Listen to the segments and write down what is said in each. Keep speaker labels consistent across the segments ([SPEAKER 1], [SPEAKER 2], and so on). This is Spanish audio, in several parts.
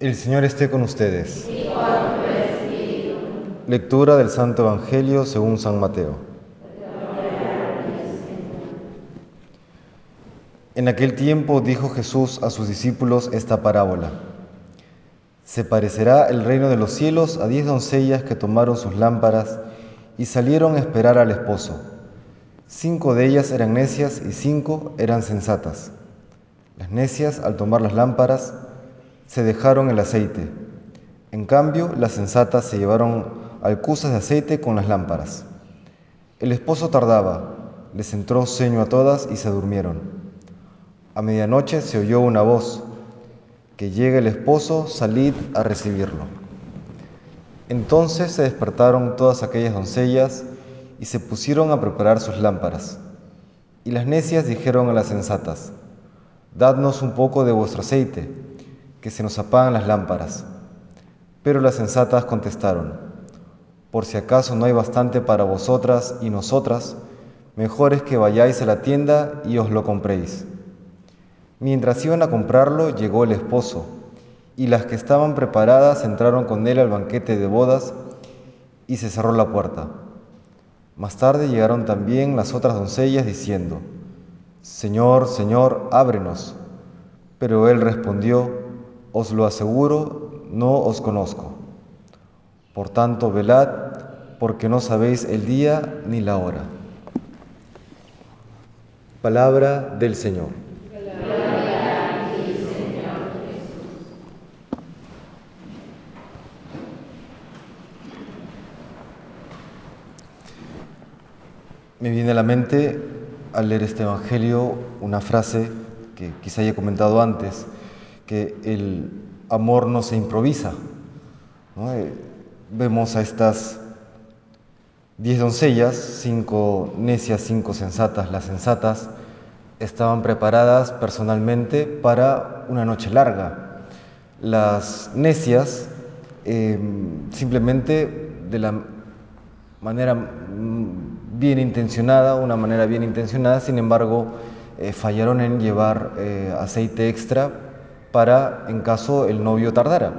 [SPEAKER 1] El Señor esté con ustedes. Lectura del Santo Evangelio según San Mateo. En aquel tiempo dijo Jesús a sus discípulos esta parábola. Se parecerá el reino de los cielos a diez doncellas que tomaron sus lámparas y salieron a esperar al esposo. Cinco de ellas eran necias y cinco eran sensatas. Las necias, al tomar las lámparas, se dejaron el aceite. En cambio, las sensatas se llevaron alcusas de aceite con las lámparas. El esposo tardaba, les entró sueño a todas y se durmieron. A medianoche se oyó una voz, que llega el esposo, salid a recibirlo. Entonces se despertaron todas aquellas doncellas y se pusieron a preparar sus lámparas. Y las necias dijeron a las sensatas, Dadnos un poco de vuestro aceite que se nos apagan las lámparas. Pero las sensatas contestaron, por si acaso no hay bastante para vosotras y nosotras, mejor es que vayáis a la tienda y os lo compréis. Mientras iban a comprarlo, llegó el esposo, y las que estaban preparadas entraron con él al banquete de bodas, y se cerró la puerta. Más tarde llegaron también las otras doncellas diciendo, Señor, Señor, ábrenos. Pero él respondió, os lo aseguro, no os conozco. Por tanto, velad, porque no sabéis el día ni la hora. Palabra del Señor. Me viene a la mente al leer este Evangelio una frase que quizá haya comentado antes, que el amor no se improvisa. Eh, vemos a estas diez doncellas, cinco necias, cinco sensatas. Las sensatas estaban preparadas personalmente para una noche larga. Las necias em, simplemente de la manera mm, bien intencionada, una manera bien intencionada, sin embargo, eh, fallaron en llevar eh, aceite extra para en caso el novio tardara.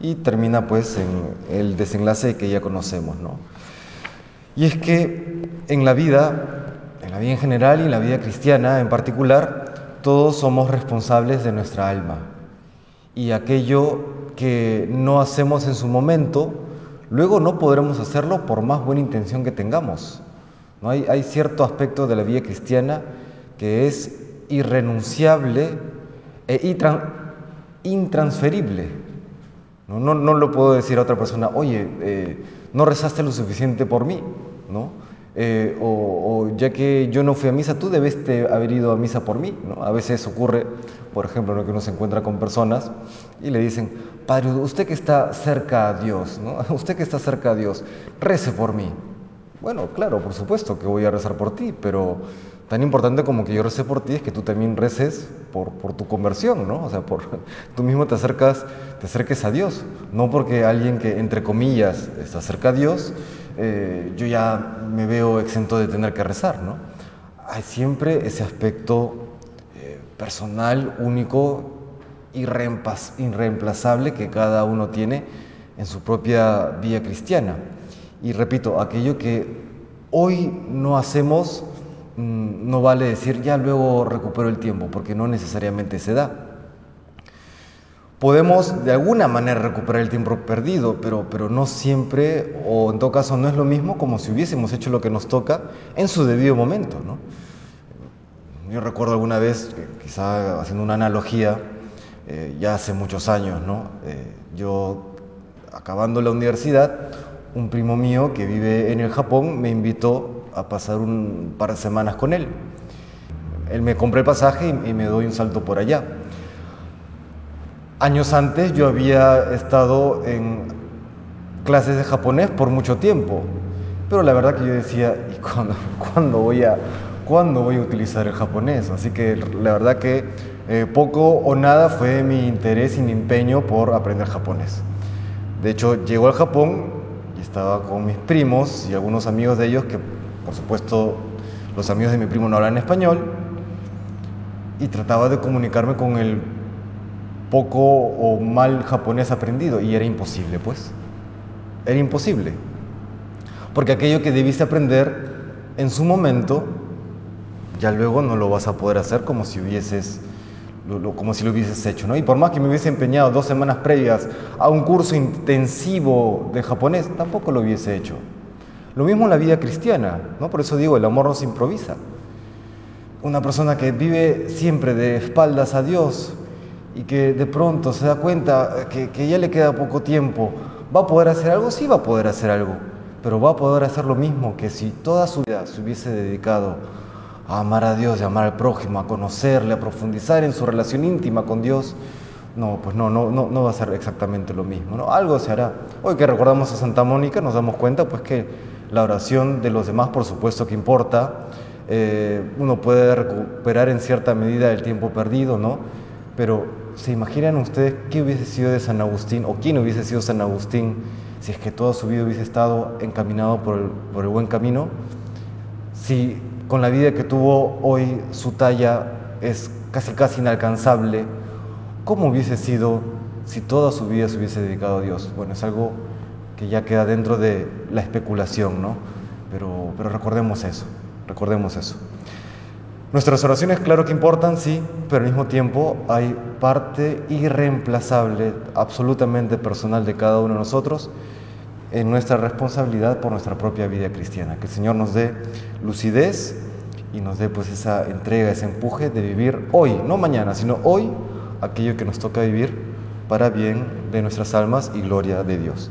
[SPEAKER 1] Y termina pues en el desenlace que ya conocemos. ¿no? Y es que en la vida, en la vida en general y en la vida cristiana en particular, todos somos responsables de nuestra alma. Y aquello que no hacemos en su momento, luego no podremos hacerlo por más buena intención que tengamos. ¿no? Hay, cierto aspecto de la vida cristiana que es irrenunciable e intransferible. No, no, no, lo puedo decir a otra persona, oye, eh, no rezaste lo suficiente por mí, ¿no? Eh, o, ya que yo no fui a misa, tú debiste haber ido a misa por mí. ¿no? A veces ocurre, por ejemplo, ¿no? que uno se encuentra con personas y le dicen, Padre, usted que está cerca a Dios, ¿no? usted que está cerca a Dios, rece por mí. Bueno, claro, por supuesto que voy a rezar por ti, pero tan importante como que yo recé por ti es que tú también reces por, por tu conversión, ¿no? O sea, por, tú mismo te acercas, te acerques a Dios, no porque alguien que, entre comillas, está cerca a Dios, eh, yo ya me veo exento de tener que rezar, ¿no? Hay siempre ese aspecto eh, personal, único, irreemplazable que cada uno tiene en su propia vida cristiana. Y repito, aquello que hoy no hacemos, no vale decir ya luego recupero el tiempo, porque no necesariamente se da. Podemos de alguna manera recuperar el tiempo perdido, pero, pero no siempre, o en todo caso no es lo mismo como si hubiésemos hecho lo que nos toca en su debido momento. ¿no? Yo recuerdo alguna vez, quizá haciendo una analogía, eh, ya hace muchos años, ¿no? Eh, yo acabando la universidad, un primo mío que vive en el Japón me invitó a pasar un par de semanas con él. Él me compró el pasaje y, me doy un salto por allá. Años antes yo había estado en clases de japonés por mucho tiempo, pero la verdad que yo decía, ¿y cuándo, voy, a, ¿cuándo voy a utilizar el japonés? Así que la verdad que eh, poco o nada fue mi interés y mi empeño por aprender japonés. De hecho, llegó al Japón y estaba con mis primos y algunos amigos de ellos que por supuesto, los amigos de mi primo no hablan español y trataba de comunicarme con el poco o mal japonés aprendido y era imposible, pues. Era imposible. Porque aquello que debiste aprender en su momento, ya luego no lo vas a poder hacer como si hubieses como si lo hubieses hecho, ¿no? Y por más que me hubiese empeñado dos semanas previas a un curso intensivo de japonés, tampoco lo hubiese hecho. Lo mismo en la vida cristiana, ¿no? Por eso digo, el amor no se improvisa. Una persona que vive siempre de espaldas a Dios y que de pronto se da cuenta que, ya le queda poco tiempo, ¿va a poder hacer algo? Sí va a poder hacer algo, pero va a poder hacer lo mismo que si toda su vida se hubiese dedicado a amar a Dios y amar al prójimo, a conocerle, a profundizar en su relación íntima con Dios, no, pues no, no, no, no va a ser exactamente lo mismo. ¿no? Algo se hará. Hoy que recordamos a Santa Mónica nos damos cuenta pues que la oración de los demás por supuesto que importa. Eh, uno puede recuperar en cierta medida el tiempo perdido, ¿no? Pero ¿se imaginan ustedes qué hubiese sido de San Agustín o quién hubiese sido San Agustín si es que toda su vida hubiese estado encaminado por el, por el buen camino? Si con la vida que tuvo hoy su talla es casi casi inalcanzable, ¿cómo hubiese sido si toda su vida se hubiese dedicado a Dios? Bueno, es algo que ya queda dentro de la especulación, ¿no? Pero, pero recordemos eso, recordemos eso. Nuestras oraciones, claro que importan, sí, pero al mismo tiempo hay parte irreemplazable, absolutamente personal de cada uno de nosotros en nuestra responsabilidad por nuestra propia vida cristiana. Que el Señor nos dé lucidez y nos dé pues esa entrega, ese empuje de vivir hoy, no mañana, sino hoy aquello que nos toca vivir para bien de nuestras almas y gloria de Dios.